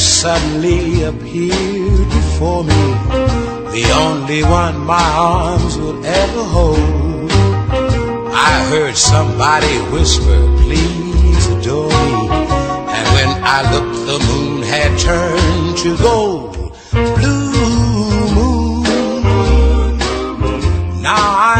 Suddenly appeared before me the only one my arms would ever hold. I heard somebody whisper, please adore me. And when I looked, the moon had turned to gold. Blue moon. Now I'm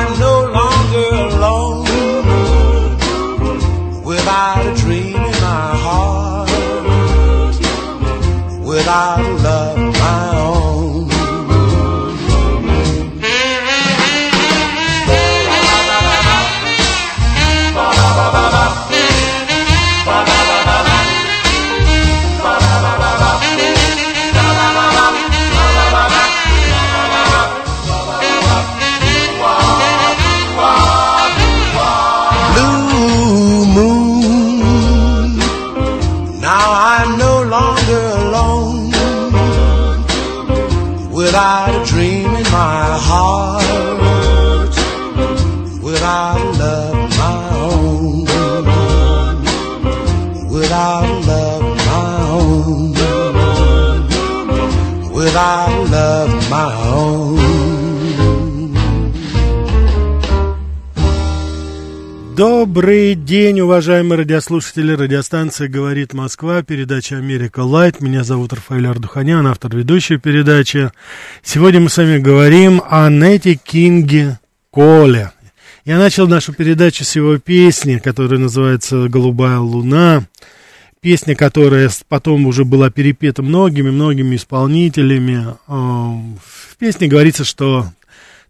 Добрый день, уважаемые радиослушатели. Радиостанция «Говорит Москва», передача «Америка Лайт». Меня зовут Рафаэль Ардуханян, автор ведущей передачи. Сегодня мы с вами говорим о Нете Кинге Коле. Я начал нашу передачу с его песни, которая называется «Голубая луна». Песня, которая потом уже была перепета многими-многими исполнителями. Э, В песне говорится, что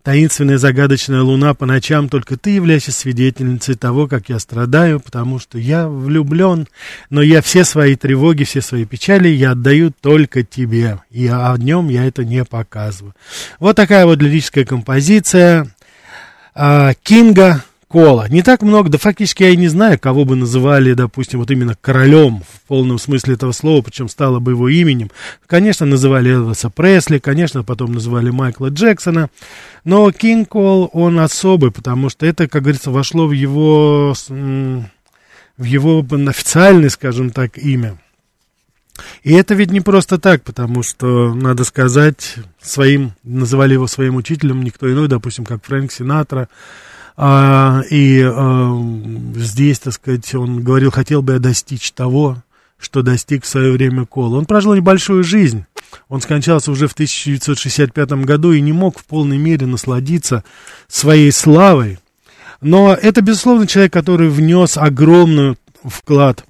Таинственная загадочная луна по ночам только ты являешься свидетельницей того, как я страдаю, потому что я влюблен, но я все свои тревоги, все свои печали я отдаю только тебе, и о днем я это не показываю. Вот такая вот лирическая композиция а, Кинга Кола. Не так много, да фактически я и не знаю, кого бы называли, допустим, вот именно королем в полном смысле этого слова, причем стало бы его именем. Конечно, называли Элвиса Пресли, конечно, потом называли Майкла Джексона, но Кинг Кол, он особый, потому что это, как говорится, вошло в его, в его официальное, скажем так, имя. И это ведь не просто так, потому что, надо сказать, своим, называли его своим учителем никто иной, допустим, как Фрэнк Синатра, и а, здесь, так сказать, он говорил, хотел бы я достичь того, что достиг в свое время Кол. Он прожил небольшую жизнь. Он скончался уже в 1965 году и не мог в полной мере насладиться своей славой. Но это, безусловно, человек, который внес огромный вклад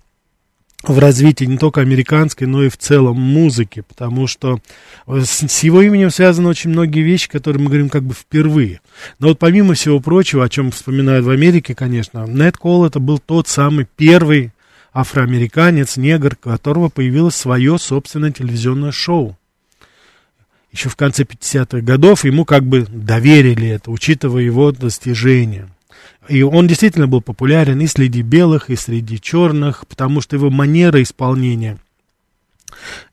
в развитие не только американской, но и в целом музыки, потому что с, с его именем связаны очень многие вещи, которые мы говорим как бы впервые. Но вот помимо всего прочего, о чем вспоминают в Америке, конечно, Нет Кол это был тот самый первый афроамериканец, негр, у которого появилось свое собственное телевизионное шоу. Еще в конце 50-х годов ему как бы доверили это, учитывая его достижения. И он действительно был популярен и среди белых, и среди черных, потому что его манера исполнения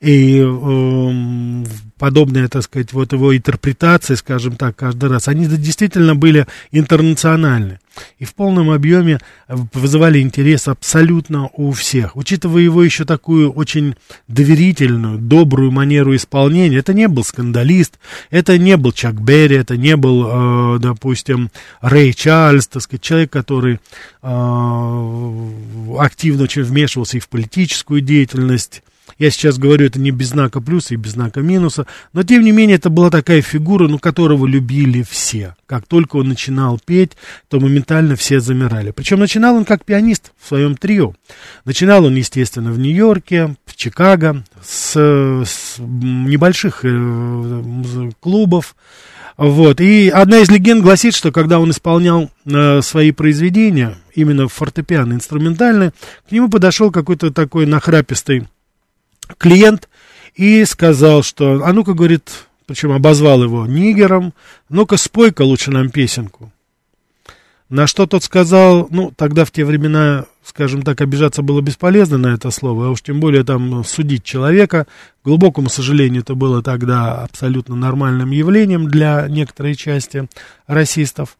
и э, подобная, так сказать, вот его интерпретации, скажем так, каждый раз, они действительно были интернациональны и в полном объеме вызывали интерес абсолютно у всех. Учитывая его еще такую очень доверительную, добрую манеру исполнения, это не был скандалист, это не был Чак Берри, это не был, э, допустим, Рэй Чарльз, так сказать, человек, который э, активно очень вмешивался и в политическую деятельность, я сейчас говорю это не без знака плюса и без знака минуса, но тем не менее это была такая фигура, ну, которого любили все. Как только он начинал петь, то моментально все замирали. Причем начинал он как пианист в своем трио. Начинал он, естественно, в Нью-Йорке, в Чикаго, с, с небольших э, клубов. Вот. И одна из легенд гласит, что когда он исполнял э, свои произведения, именно фортепиано, инструментальные, к нему подошел какой-то такой нахрапистый клиент и сказал, что, а ну-ка, говорит, причем обозвал его нигером, ну-ка, спой-ка лучше нам песенку. На что тот сказал, ну, тогда в те времена, скажем так, обижаться было бесполезно на это слово, а уж тем более там судить человека. К глубокому сожалению, это было тогда абсолютно нормальным явлением для некоторой части расистов.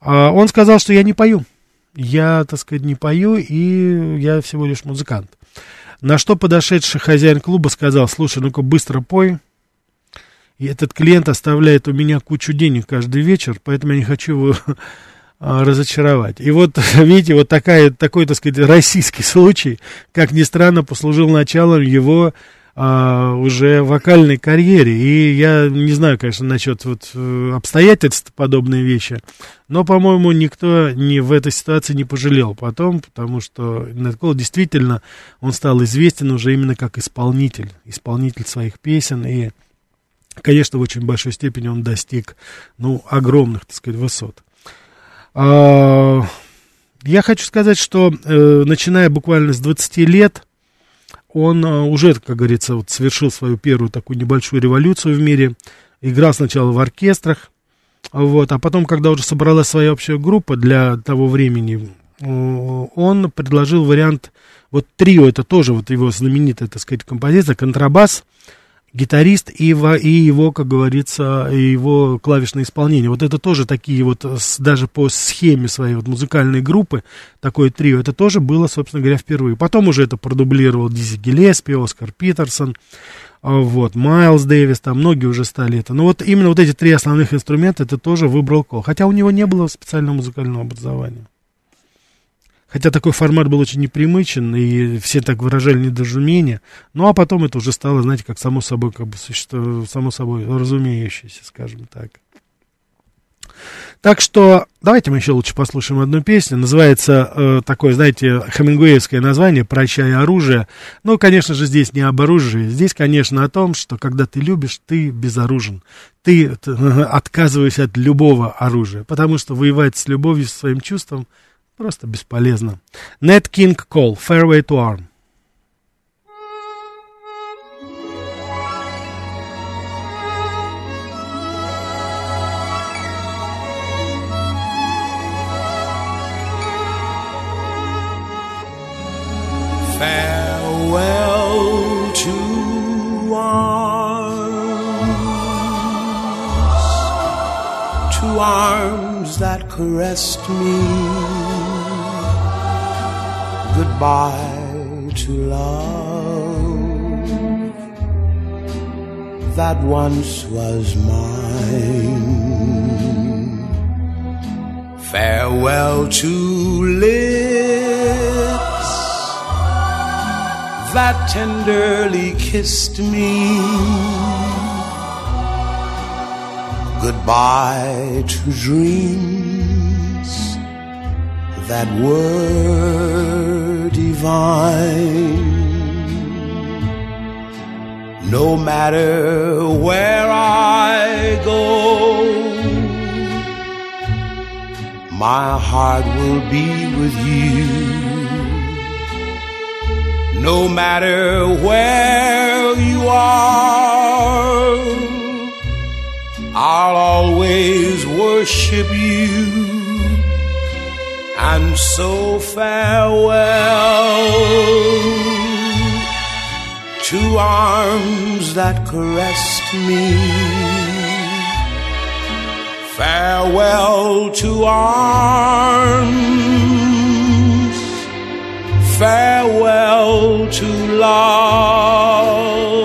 А он сказал, что я не пою. Я, так сказать, не пою, и я всего лишь музыкант. На что подошедший хозяин клуба сказал, слушай, ну-ка быстро пой. И этот клиент оставляет у меня кучу денег каждый вечер, поэтому я не хочу его а, разочаровать. И вот, видите, вот такая, такой, так сказать, российский случай, как ни странно, послужил началом его а, уже вокальной карьере. И я не знаю, конечно, насчет вот э, обстоятельств подобные вещи, но, по-моему, никто не в этой ситуации не пожалел потом, потому что Нед действительно, он стал известен уже именно как исполнитель, исполнитель своих песен, и, конечно, в очень большой степени он достиг, ну, огромных, так сказать, высот. А, я хочу сказать, что, э, начиная буквально с 20 лет, он э, уже, как говорится, вот совершил свою первую такую небольшую революцию в мире. Играл сначала в оркестрах, вот, а потом, когда уже собралась своя общая группа для того времени, э, он предложил вариант, вот трио, это тоже вот его знаменитая, так сказать, композиция, контрабас, гитарист и его, и его, как говорится, его клавишное исполнение. Вот это тоже такие вот, даже по схеме своей вот музыкальной группы, такое трио, это тоже было, собственно говоря, впервые. Потом уже это продублировал Дизи Гелеспи, Оскар Питерсон, а, вот, Майлз Дэвис, там многие уже стали это. Но вот именно вот эти три основных инструмента, это тоже выбрал Кол. Хотя у него не было специального музыкального образования. Хотя такой формат был очень непримычен, и все так выражали недоразумение. Ну, а потом это уже стало, знаете, как само собой, как бы существо, само собой разумеющееся, скажем так. Так что давайте мы еще лучше послушаем одну песню. Называется э, такое, знаете, хемингуэевское название «Прощай оружие». Ну, конечно же, здесь не об оружии. Здесь, конечно, о том, что когда ты любишь, ты безоружен. Ты отказываешься от любого оружия. Потому что воевать с любовью, со своим чувством – Просто бесполезно. Ned King Cole, Fairway to Arm. Farewell to arms, to arms that caressed me goodbye to love that once was mine. Farewell to lips that tenderly kissed me. Goodbye to dreams that were divine. No matter where I go, my heart will be with you. No matter where you are, I'll always worship you and so farewell to arms that caressed me. Farewell to arms, farewell to love.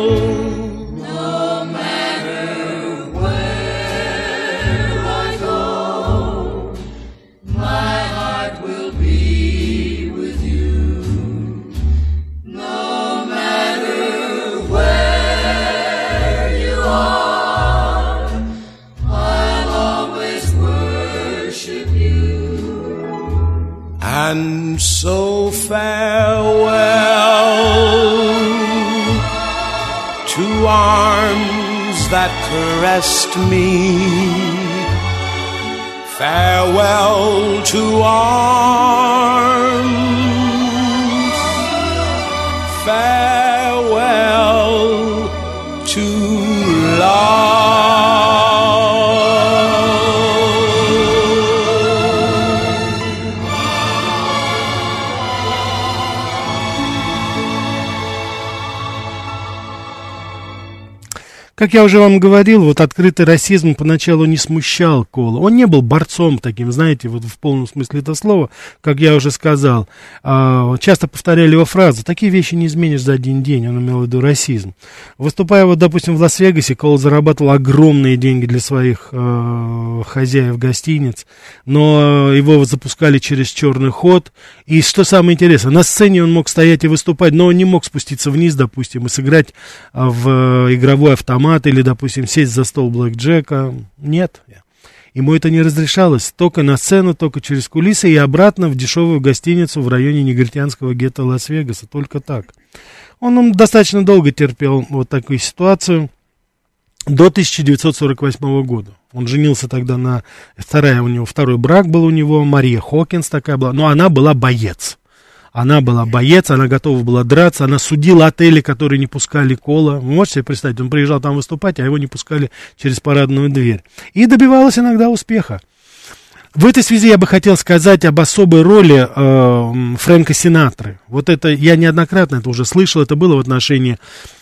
to me. Как я уже вам говорил, вот открытый расизм поначалу не смущал Кола. Он не был борцом таким, знаете, вот в полном смысле этого слова, как я уже сказал. А, часто повторяли его фразу «такие вещи не изменишь за один день», он имел в виду расизм. Выступая, вот, допустим, в Лас-Вегасе, Кол зарабатывал огромные деньги для своих э, хозяев гостиниц, но его запускали через черный ход. И что самое интересное, на сцене он мог стоять и выступать, но он не мог спуститься вниз, допустим, и сыграть а, в э, игровой автомат или, допустим, сесть за стол Блэк Джека. Нет. Ему это не разрешалось. Только на сцену, только через кулисы и обратно в дешевую гостиницу в районе негритянского гетто Лас-Вегаса. Только так. Он достаточно долго терпел вот такую ситуацию. До 1948 года. Он женился тогда на... Вторая у него, второй брак был у него, Мария Хокинс такая была. Но она была боец. Она была боец, она готова была драться, она судила отели, которые не пускали Кола. Вы можете себе представить, он приезжал там выступать, а его не пускали через парадную дверь. И добивалась иногда успеха. В этой связи я бы хотел сказать об особой роли э, Фрэнка Синатры. Вот это я неоднократно это уже слышал, это было в отношении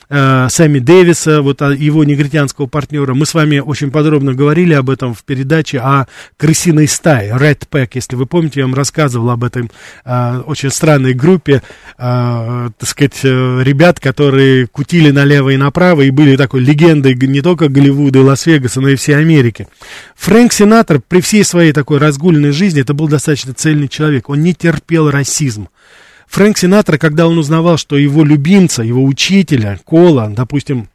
э, Сэмми Дэвиса, вот о его негритянского партнера. Мы с вами очень подробно говорили об этом в передаче о крысиной стае, Red Pack, если вы помните, я вам рассказывал об этой э, очень странной группе, э, так сказать, э, ребят, которые кутили налево и направо и были такой легендой не только Голливуда и Лас-Вегаса, но и всей Америки. Фрэнк Синатор при всей своей такой разгульной жизни, это был достаточно цельный человек, он не терпел расизм. Фрэнк Синатра, когда он узнавал, что его любимца, его учителя, Кола, допустим,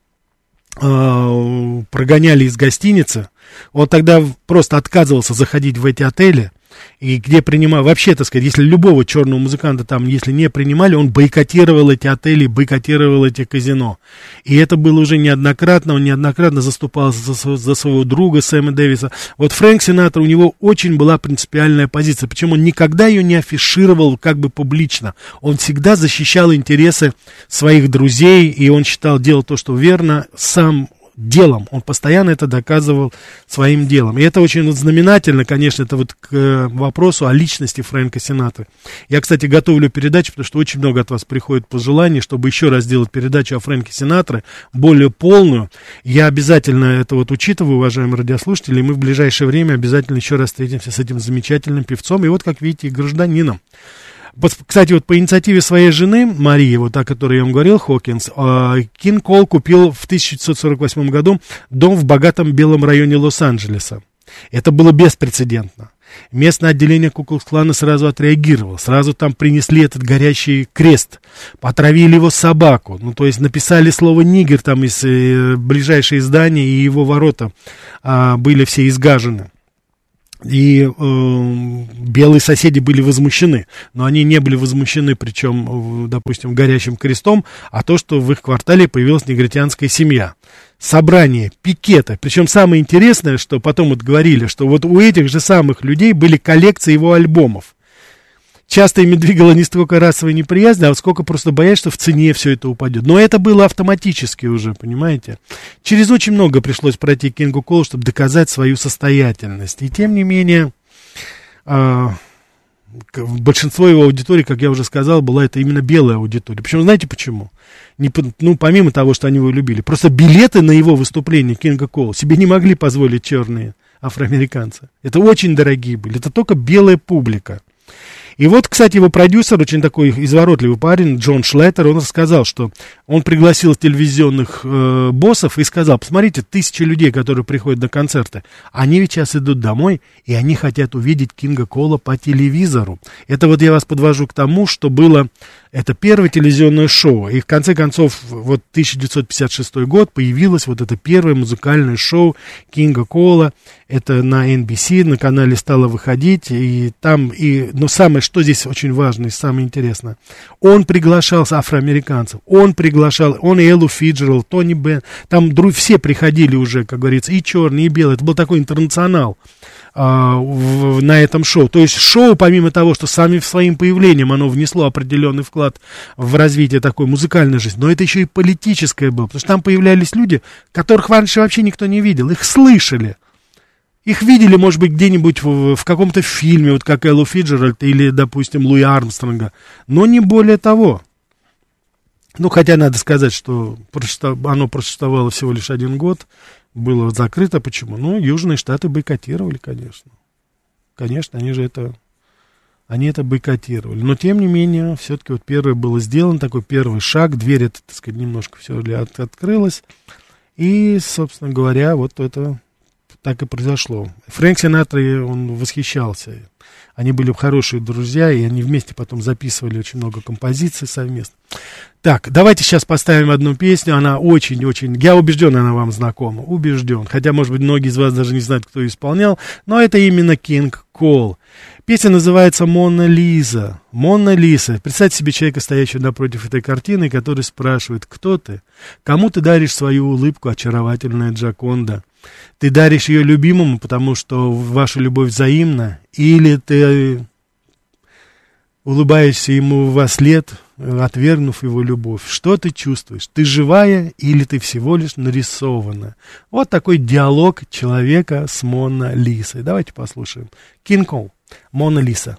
э, прогоняли из гостиницы, он тогда просто отказывался заходить в эти отели, и где принимал, вообще, так сказать, если любого черного музыканта там, если не принимали, он бойкотировал эти отели, бойкотировал эти казино. И это было уже неоднократно, он неоднократно заступался за, за своего друга Сэма Дэвиса. Вот Фрэнк Синатор, у него очень была принципиальная позиция, причем он никогда ее не афишировал как бы публично. Он всегда защищал интересы своих друзей, и он считал, делал то, что верно, сам делом. Он постоянно это доказывал своим делом. И это очень вот знаменательно, конечно, это вот к э, вопросу о личности Фрэнка Синатры. Я, кстати, готовлю передачу, потому что очень много от вас приходит пожеланий, чтобы еще раз сделать передачу о Фрэнке Синатре, более полную. Я обязательно это вот учитываю, уважаемые радиослушатели, и мы в ближайшее время обязательно еще раз встретимся с этим замечательным певцом, и вот, как видите, и гражданином. Кстати, вот по инициативе своей жены, Марии, вот о которой я вам говорил, Хокинс, э, Кин Кол купил в 1948 году дом в богатом белом районе Лос-Анджелеса. Это было беспрецедентно. Местное отделение Куклукс-клана сразу отреагировало. Сразу там принесли этот горящий крест. Потравили его собаку. Ну, то есть написали слово «нигер» там из э, ближайшего здания, и его ворота а, были все изгажены. И э, белые соседи были возмущены, но они не были возмущены, причем, э, допустим, горящим крестом, а то, что в их квартале появилась негритянская семья. Собрание, пикеты. Причем самое интересное, что потом вот говорили, что вот у этих же самых людей были коллекции его альбомов. Часто ими двигала не столько расовая неприязнь, а вот сколько просто боясь, что в цене все это упадет. Но это было автоматически уже, понимаете? Через очень много пришлось пройти Кингу Колу, чтобы доказать свою состоятельность. И тем не менее, к- большинство его аудитории, как я уже сказал, была это именно белая аудитория. Причем знаете почему? не, ну, помимо того, что они его любили, просто билеты на его выступление Кинга Кола себе не могли позволить черные афроамериканцы. Это очень дорогие были, это только белая публика. И вот, кстати, его продюсер, очень такой изворотливый парень, Джон Шлеттер, он рассказал, что он пригласил телевизионных э, боссов и сказал, посмотрите, тысячи людей, которые приходят на концерты, они ведь сейчас идут домой, и они хотят увидеть Кинга Кола по телевизору. Это вот я вас подвожу к тому, что было это первое телевизионное шоу. И в конце концов, вот 1956 год появилось вот это первое музыкальное шоу Кинга Кола. Это на NBC, на канале стало выходить. И там, и, но самое, что здесь очень важно и самое интересное, он приглашал афроамериканцев, он приглашал, он и Эллу Фиджерал, Тони Бен, там все приходили уже, как говорится, и черные, и белые. Это был такой интернационал а, в, на этом шоу. То есть шоу, помимо того, что сами своим появлением оно внесло определенный вклад в развитие такой музыкальной жизни, но это еще и политическое было, потому что там появлялись люди, которых раньше вообще никто не видел, их слышали. Их видели, может быть, где-нибудь в, в каком-то фильме, вот как Эллу Фиджеральд или, допустим, Луи Армстронга, но не более того. Ну, хотя надо сказать, что оно просуществовало всего лишь один год, было закрыто. Почему? Ну, Южные Штаты бойкотировали, конечно. Конечно, они же это, они это бойкотировали. Но, тем не менее, все-таки вот первый был сделан, такой первый шаг, дверь, это, так сказать, немножко все от, открылась. И, собственно говоря, вот это так и произошло. Фрэнк Синатра, он восхищался. Они были хорошие друзья, и они вместе потом записывали очень много композиций совместно. Так, давайте сейчас поставим одну песню. Она очень-очень... Я убежден, она вам знакома. Убежден. Хотя, может быть, многие из вас даже не знают, кто ее исполнял. Но это именно Кинг Кол. Песня называется «Мона Лиза». «Мона Лиза». Представьте себе человека, стоящего напротив этой картины, который спрашивает, кто ты? Кому ты даришь свою улыбку, очаровательная Джаконда? Ты даришь ее любимому, потому что ваша любовь взаимна? Или ты улыбаешься ему во след, отвергнув его любовь. Что ты чувствуешь? Ты живая или ты всего лишь нарисована? Вот такой диалог человека с Мона Лисой. Давайте послушаем. Кинг Мона Лиса.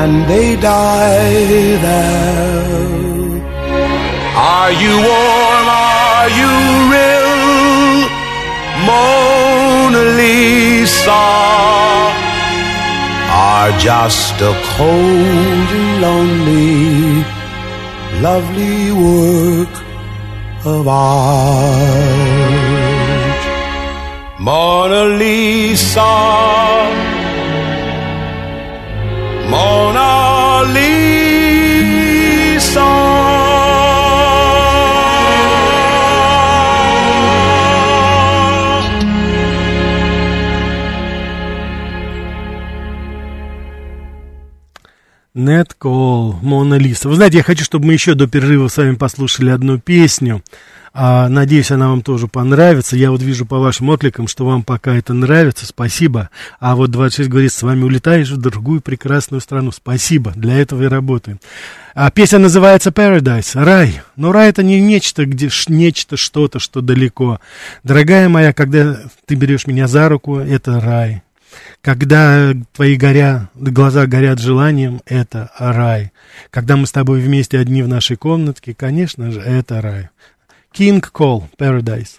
and they die there. Are you warm? Are you real? Mona Lisa are just a cold and lonely, lovely work of art. Mona Lisa, police on Нет Кол, Мона Лиса. Вы знаете, я хочу, чтобы мы еще до перерыва с вами послушали одну песню. А, надеюсь, она вам тоже понравится. Я вот вижу по вашим откликам, что вам пока это нравится. Спасибо. А вот 26 говорит, с вами улетаешь в другую прекрасную страну. Спасибо. Для этого и работаем. А, песня называется Paradise. Рай. Но рай это не нечто, где нечто, что-то, что далеко. Дорогая моя, когда ты берешь меня за руку, это рай. Когда твои горя, глаза горят желанием, это рай. Когда мы с тобой вместе одни в нашей комнатке, конечно же, это рай. King Cole, Paradise.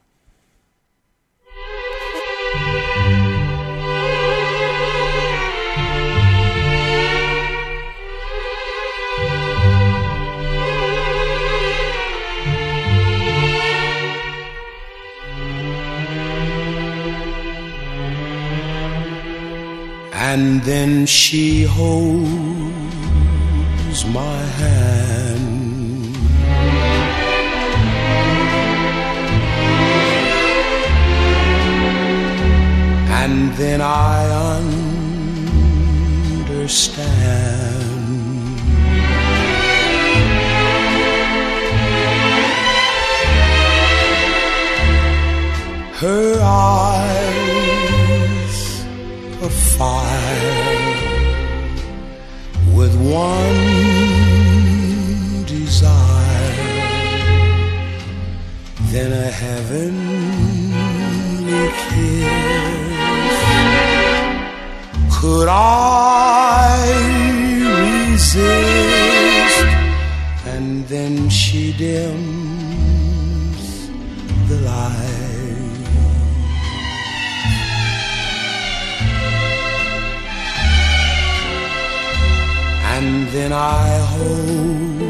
And then she holds my hand. And then I understand. Her eyes fire with one desire, then a heavenly kiss. Could I resist? And then she dims Then I hold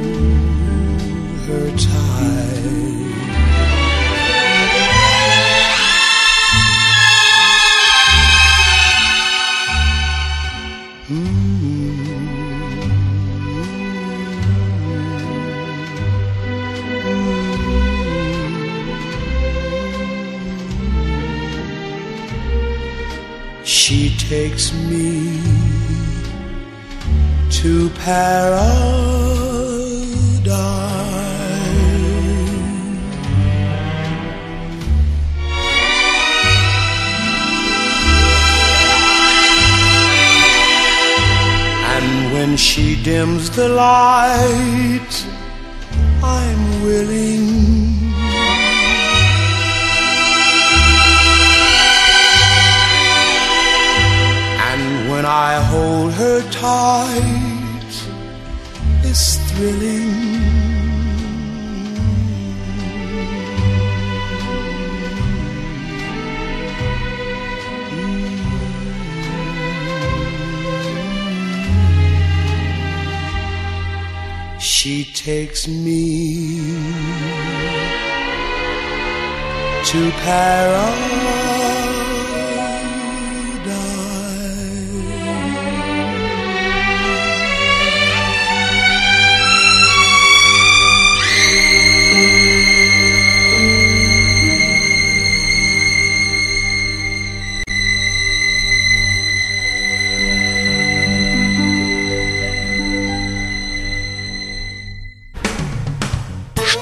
her tight. She takes me to paradise. And when she dims the light, I'm willing. And when I hold her tight, thrilling. She takes me to paradise.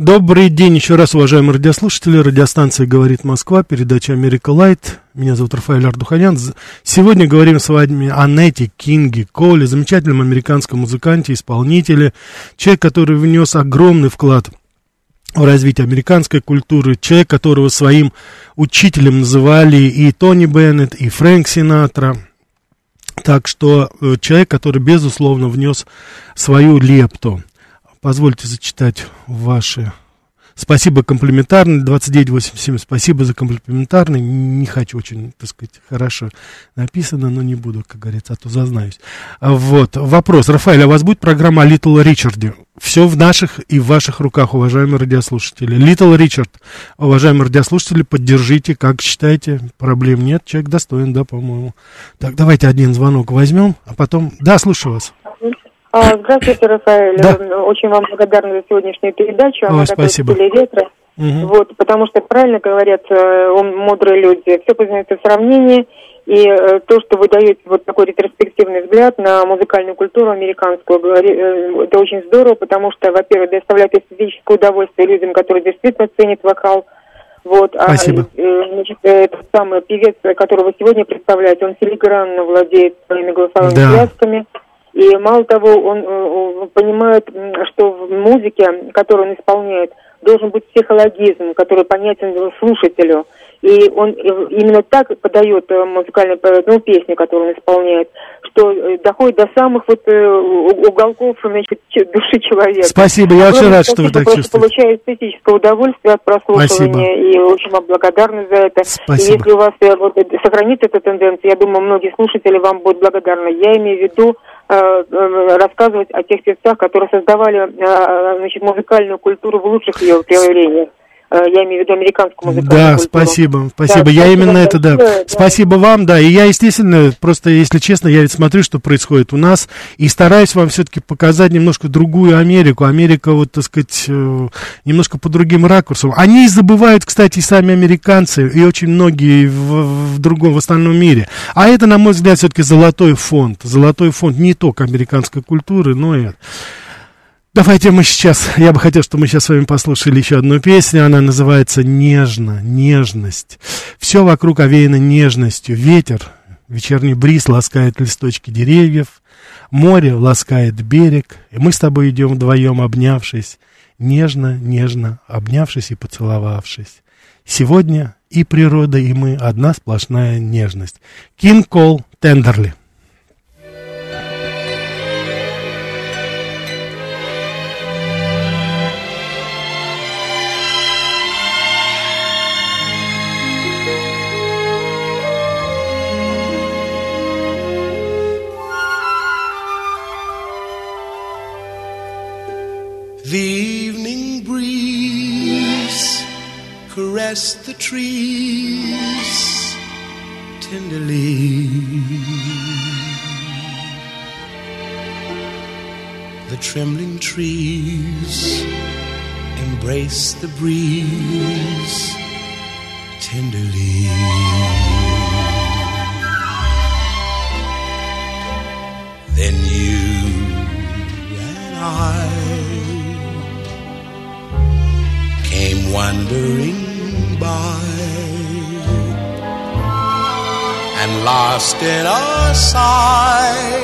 Добрый день еще раз, уважаемые радиослушатели. Радиостанция «Говорит Москва», передача «Америка Light». Меня зовут Рафаэль Ардуханян. Сегодня говорим с вами о Нете Кинге Коле, замечательном американском музыканте, исполнителе. Человек, который внес огромный вклад в развитие американской культуры. Человек, которого своим учителем называли и Тони Беннет, и Фрэнк Синатра. Так что э, человек, который, безусловно, внес свою лепту. Позвольте зачитать ваши... Спасибо комплиментарный, 2987, спасибо за комплиментарный, не хочу очень, так сказать, хорошо написано, но не буду, как говорится, а то зазнаюсь. Вот, вопрос, Рафаэль, а у вас будет программа о Литл Ричарде? Все в наших и в ваших руках, уважаемые радиослушатели. Литл Ричард, уважаемые радиослушатели, поддержите, как считаете, проблем нет, человек достоин, да, по-моему. Так, давайте один звонок возьмем, а потом... Да, слушаю вас. А, здравствуйте, Рафаэль. Да. Очень вам благодарна за сегодняшнюю передачу. Она Ой, спасибо. ретро. Угу. Вот, потому что правильно говорят э, мудрые люди, все познается в сравнении. И э, то, что вы даете вот такой ретроспективный взгляд на музыкальную культуру американскую, э, это очень здорово, потому что, во-первых, доставляет эстетическое удовольствие людям, которые действительно ценят вокал. Вот, а, Спасибо. А, значит, этот самый певец, которого вы сегодня представляете, он филигранно владеет своими голосовыми да. связками. И мало того, он э, понимает, что в музыке, которую он исполняет, должен быть психологизм, который понятен слушателю. И он э, именно так подает э, музыкальную ну, песню, которую он исполняет, что доходит до самых вот уголков значит, души человека. Спасибо, я очень рад, что вы так чувствуете. получаю эстетическое удовольствие от прослушивания, Спасибо. и очень вам благодарны за это. Спасибо. И если у вас вот, сохранится эта тенденция, я думаю, многие слушатели вам будут благодарны. Я имею в виду рассказывать о тех певцах, которые создавали э, значит, музыкальную культуру в лучших ее проявлениях. Э, я имею в виду американскую музыкальную Да, культуру. спасибо, спасибо. Да, я спасибо именно это, да. да. Спасибо вам, да. И я, естественно, просто, если честно, я ведь смотрю, что происходит у нас, и стараюсь вам все-таки показать немножко другую Америку. Америка, вот, так сказать, э, немножко по другим ракурсам. Они забывают, кстати, и сами американцы, и очень многие в, в другом, в остальном мире. А это, на мой взгляд, все-таки золотой фонд. Золотой фонд не только американской культуры, но и... Давайте мы сейчас, я бы хотел, чтобы мы сейчас с вами послушали еще одну песню, она называется «Нежно», «Нежность». Все вокруг овеяно нежностью, ветер, вечерний бриз ласкает листочки деревьев, море ласкает берег, и мы с тобой идем вдвоем, обнявшись, нежно, нежно, обнявшись и поцеловавшись. Сегодня и природа, и мы одна сплошная нежность. Кинг Кол Тендерли. Caressed the trees tenderly. The trembling trees embrace the breeze tenderly. Then you and I came wandering by and lost in a sigh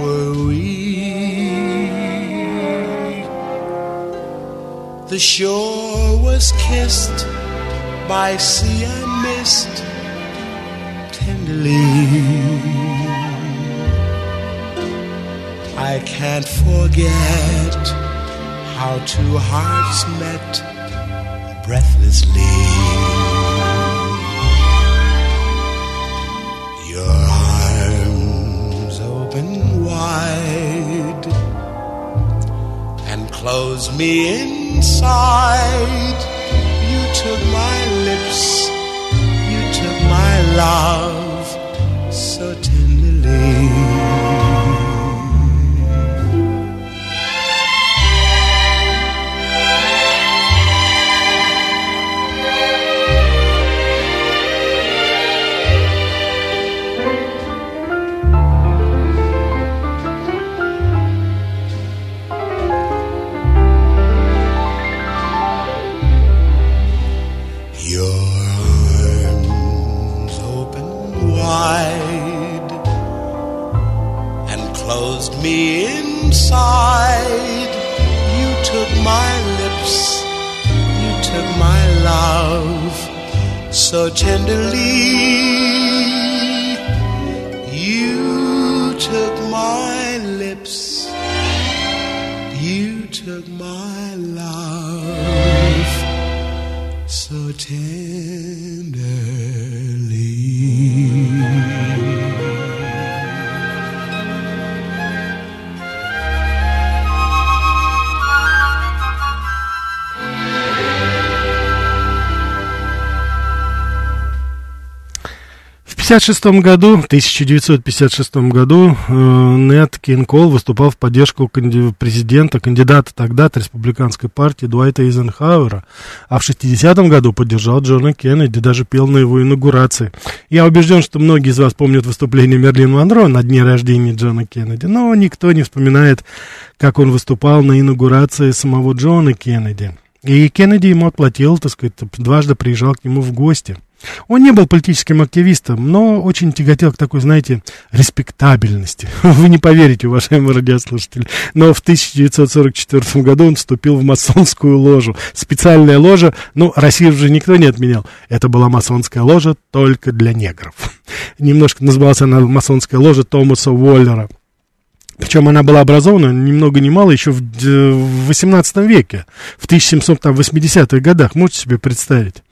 were we. The shore was kissed by sea and mist tenderly. I can't forget how two hearts met breathlessly. Your arms open wide and close me inside. You took my lips, you took my love so tenderly. So tenderly. You took my lips, you took my love so tenderly. В 56 году, в 1956 году э, Нет Кинкол выступал в поддержку канди- президента, кандидата тогда от республиканской партии Дуайта Эйзенхауэра, а в 60 году поддержал Джона Кеннеди, даже пел на его инаугурации. Я убежден, что многие из вас помнят выступление Мерлин Монро на дне рождения Джона Кеннеди, но никто не вспоминает, как он выступал на инаугурации самого Джона Кеннеди. И Кеннеди ему отплатил, так сказать, дважды приезжал к нему в гости. Он не был политическим активистом, но очень тяготел к такой, знаете, респектабельности. Вы не поверите, уважаемые радиослушатели, но в 1944 году он вступил в масонскую ложу. Специальная ложа, ну, Россию уже никто не отменял. Это была масонская ложа только для негров. Немножко называлась она масонская ложа Томаса Уоллера. Причем она была образована ни много ни мало еще в, д- в 18 веке, в 1780-х годах, можете себе представить.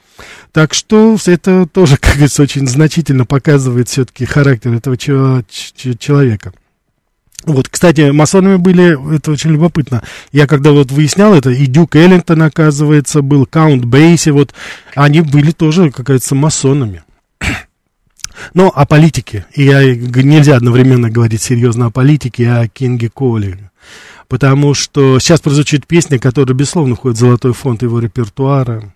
Так что это тоже, как говорится, очень значительно показывает все-таки характер этого человека. Вот, кстати, масонами были, это очень любопытно. Я когда вот выяснял это, и Дюк Эллингтон, оказывается, был, Каунт Бейси, вот, они были тоже, как говорится, масонами. Но о политике. И я, нельзя одновременно говорить серьезно о политике и о Кинге Коле. Потому что сейчас прозвучит песня, которая, безусловно, входит в золотой фонд его репертуара.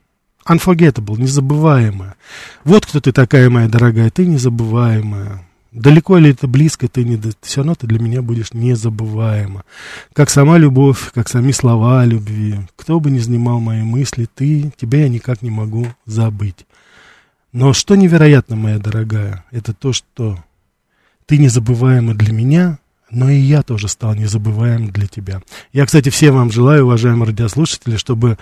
Unforgettable, незабываемая. Вот кто ты такая, моя дорогая, ты незабываемая. Далеко ли это, близко, ты не... Все равно ты для меня будешь незабываема. Как сама любовь, как сами слова о любви. Кто бы ни занимал мои мысли, ты, тебя я никак не могу забыть. Но что невероятно, моя дорогая, это то, что ты незабываема для меня, но и я тоже стал незабываем для тебя. Я, кстати, всем вам желаю, уважаемые радиослушатели, чтобы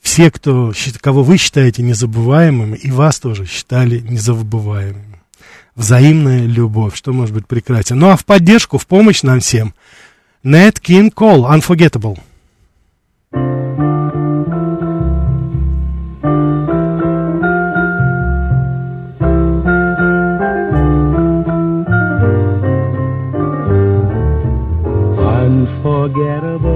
все, кто, кого вы считаете незабываемыми, и вас тоже считали незабываемыми. Взаимная любовь, что может быть прекраснее. Ну а в поддержку, в помощь нам всем Nat King Cole, Unforgettable. Unforgettable.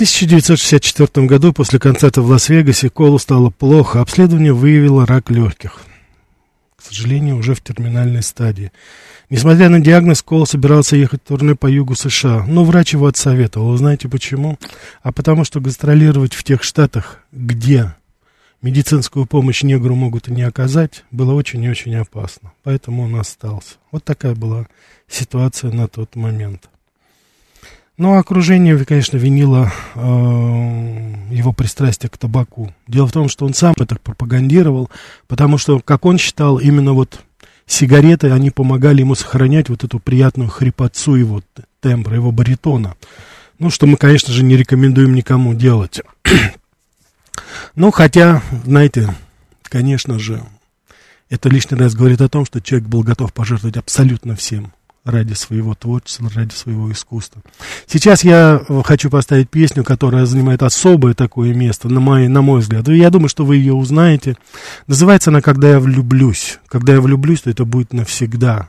1964 году после концерта в Лас-Вегасе Колу стало плохо. Обследование выявило рак легких к сожалению, уже в терминальной стадии. Несмотря на диагноз, Кол собирался ехать в турне по югу США, но врач его отсоветовал. Знаете почему? А потому что гастролировать в тех штатах, где медицинскую помощь негру могут и не оказать, было очень и очень опасно. Поэтому он остался. Вот такая была ситуация на тот момент. Ну, а окружение, конечно, винило э, его пристрастие к табаку. Дело в том, что он сам это пропагандировал, потому что, как он считал, именно вот сигареты, они помогали ему сохранять вот эту приятную хрипотцу его тембра, его баритона. Ну, что мы, конечно же, не рекомендуем никому делать. ну, хотя, знаете, конечно же, это лишний раз говорит о том, что человек был готов пожертвовать абсолютно всем ради своего творчества, ради своего искусства. Сейчас я э, хочу поставить песню, которая занимает особое такое место, на мой, на мой взгляд. И я думаю, что вы ее узнаете. Называется она «Когда я влюблюсь». Когда я влюблюсь, то это будет навсегда.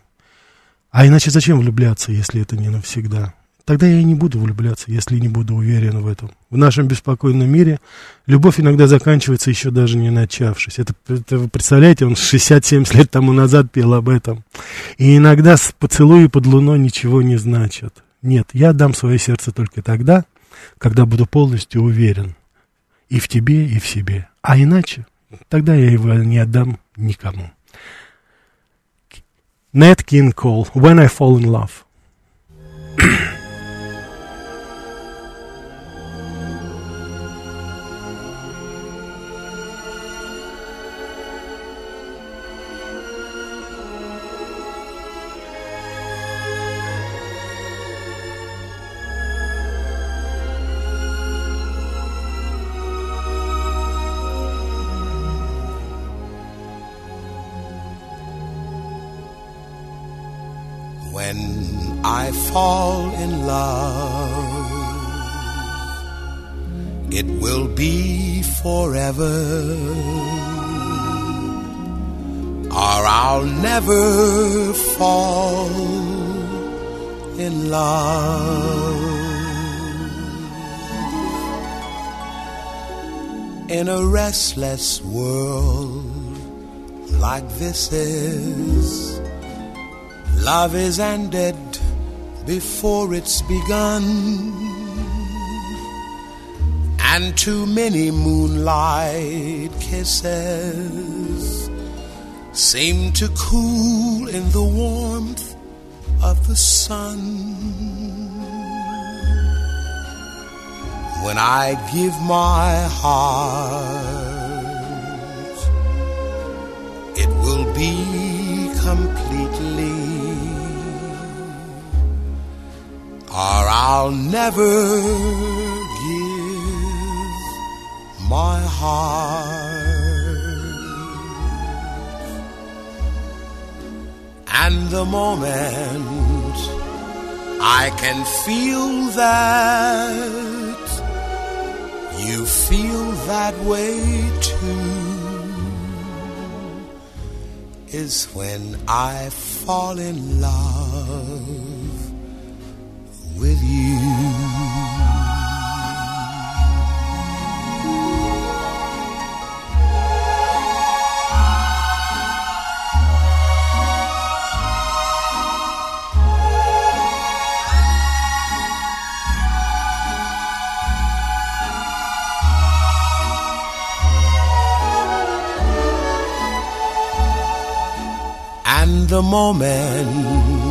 А иначе зачем влюбляться, если это не навсегда? Тогда я и не буду влюбляться, если не буду уверен в этом. В нашем беспокойном мире любовь иногда заканчивается еще даже не начавшись. Это, это вы представляете, он 60-70 лет тому назад пел об этом. И иногда поцелуи под луной ничего не значат. Нет, я дам свое сердце только тогда, когда буду полностью уверен. И в тебе, и в себе. А иначе, тогда я его не отдам никому. Nat King Cole, When I Fall in Love. Fall in love, it will be forever, or I'll never fall in love. In a restless world like this is, love is ended before it's begun. And too many moonlight kisses seem to cool in the warmth of the sun. When I give my heart, or I'll never give my heart. And the moment I can feel that you feel that way too is when I fall in love with you. And the moment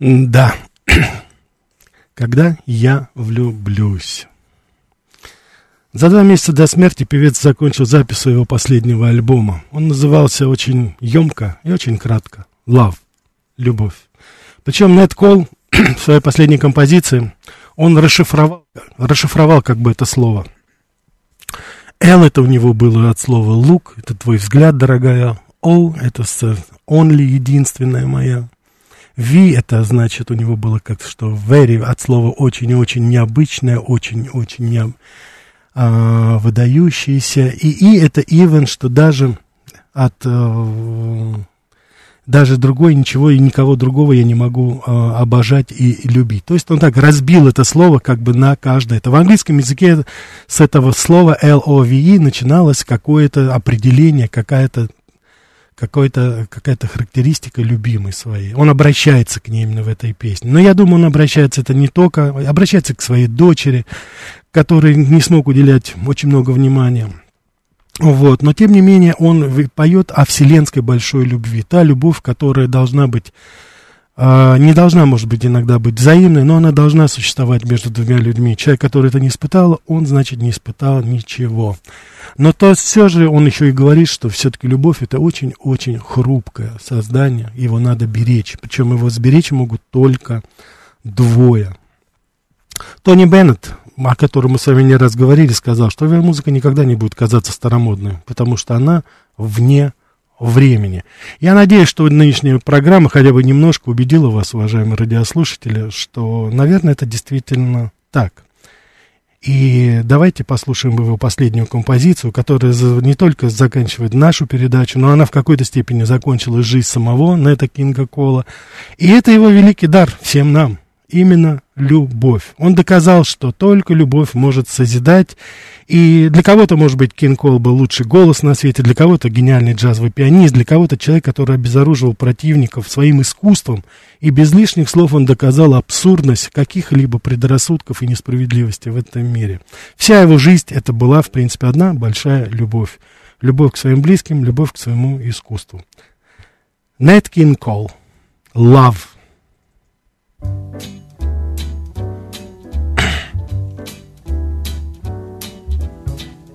Да. Когда я влюблюсь. За два месяца до смерти певец закончил запись своего последнего альбома. Он назывался очень емко и очень кратко. Love. Любовь. Причем Нет Кол в своей последней композиции он расшифровал, расшифровал как бы это слово. L это у него было от слова look, это твой взгляд, дорогая. O это only, единственная моя. V это значит у него было как что very от слова очень и очень необычное, очень очень не, а, выдающееся. И И это even, что даже от а, даже другой ничего и никого другого я не могу а, обожать и, и любить. То есть он так разбил это слово как бы на каждое. Это в английском языке с этого слова L-O-V-E начиналось какое-то определение, какая-то какой-то, какая-то характеристика любимой своей. Он обращается к ней именно в этой песне. Но я думаю, он обращается это не только, обращается к своей дочери, которой не смог уделять очень много внимания. Вот. Но тем не менее он поет о вселенской большой любви. Та любовь, которая должна быть не должна, может быть, иногда быть взаимной, но она должна существовать между двумя людьми. Человек, который это не испытал, он, значит, не испытал ничего. Но то все же он еще и говорит, что все-таки любовь это очень-очень хрупкое создание, его надо беречь. Причем его сберечь могут только двое. Тони Беннет, о котором мы с вами не раз говорили, сказал, что музыка никогда не будет казаться старомодной, потому что она вне времени. Я надеюсь, что нынешняя программа хотя бы немножко убедила вас, уважаемые радиослушатели, что, наверное, это действительно так. И давайте послушаем его последнюю композицию, которая не только заканчивает нашу передачу, но она в какой-то степени закончила жизнь самого Нета Кинга Кола. И это его великий дар всем нам именно любовь. Он доказал, что только любовь может созидать. И для кого-то, может быть, Кен Кол был лучший голос на свете, для кого-то гениальный джазовый пианист, для кого-то человек, который обезоруживал противников своим искусством. И без лишних слов он доказал абсурдность каких-либо предрассудков и несправедливости в этом мире. Вся его жизнь это была, в принципе, одна большая любовь. Любовь к своим близким, любовь к своему искусству. Нет Кин Кол. Love.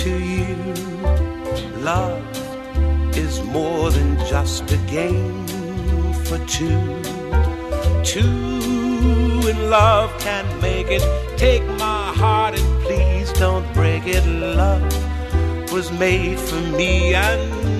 to you. Love is more than just a game for two. Two in love can make it. Take my heart and please don't break it. Love was made for me and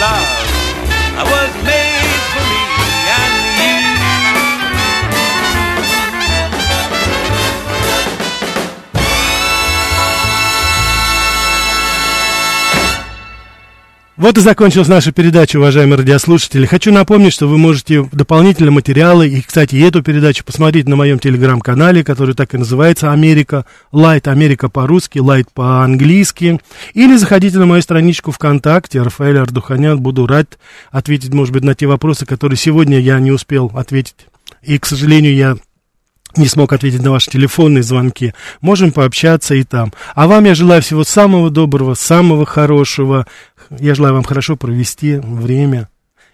Love. Was made Вот и закончилась наша передача, уважаемые радиослушатели. Хочу напомнить, что вы можете дополнительные материалы и, кстати, эту передачу посмотреть на моем телеграм-канале, который так и называется «Америка Light», «Америка» по-русски, «Light» по-английски. Или заходите на мою страничку ВКонтакте, Рафаэль Ардуханян. Буду рад ответить, может быть, на те вопросы, которые сегодня я не успел ответить. И, к сожалению, я не смог ответить на ваши телефонные звонки, можем пообщаться и там. А вам я желаю всего самого доброго, самого хорошего. Я желаю вам хорошо провести время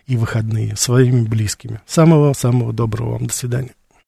и выходные со своими близкими. Самого-самого доброго вам. До свидания.